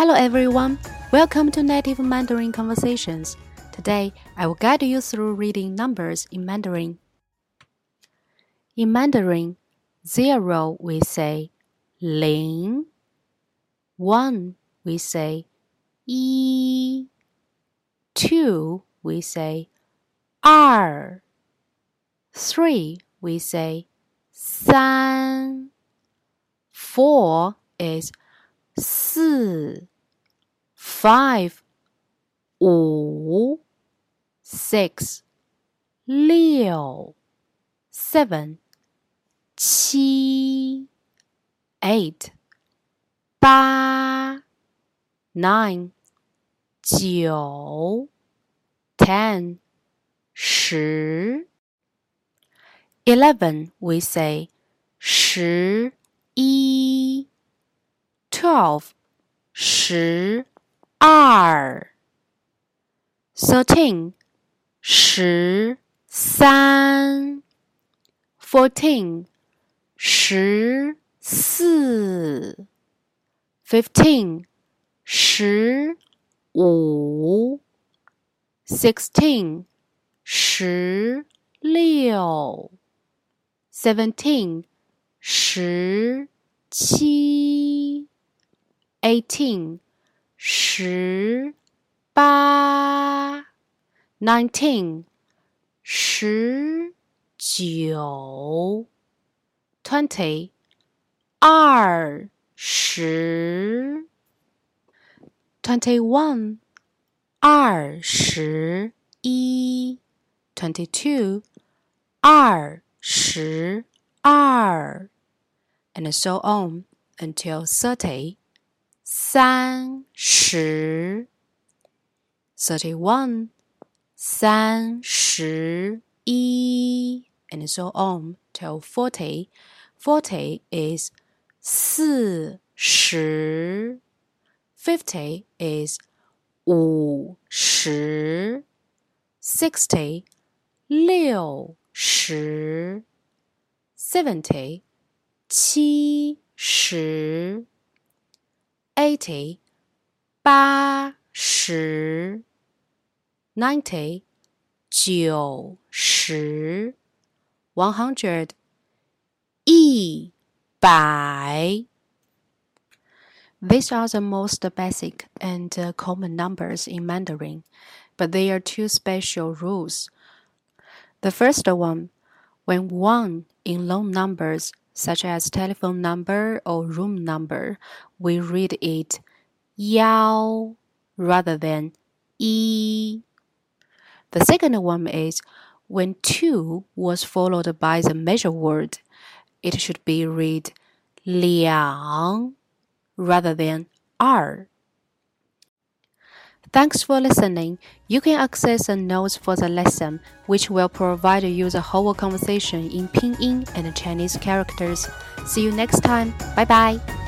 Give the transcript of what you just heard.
Hello everyone, welcome to Native Mandarin Conversations. Today, I will guide you through reading numbers in Mandarin. In Mandarin, zero we say ling, one we say yi, two we say 二, three we say 三, four is 四 five 五 six 六 seven 七 eight 八 nine 九 ten 十 eleven we say 十一 twelve 十二 thirteen 十三 fourteen 十四 fifteen 十五 sixteen 十六 seventeen 十七 eighteen 十八 nineteen 十九 twenty 二十 twenty one 二十一 twenty two 二十二 and so on until thirty 三十 thirty one 三十一 and so on till forty. Forty is 四十 fifty is 五十 sixty 六十 seventy 七十 eighty 八十 ninety 九十 one hundred 一百 These are the most basic and common numbers in Mandarin, but there are two special rules. The first one, when one in long numbers, such as telephone number or room number, we read it yao rather than yi. The second one is when two was followed by the measure word, it should be read liang rather than are. Thanks for listening. You can access the notes for the lesson, which will provide you the whole conversation in Pinyin and Chinese characters. See you next time. Bye bye.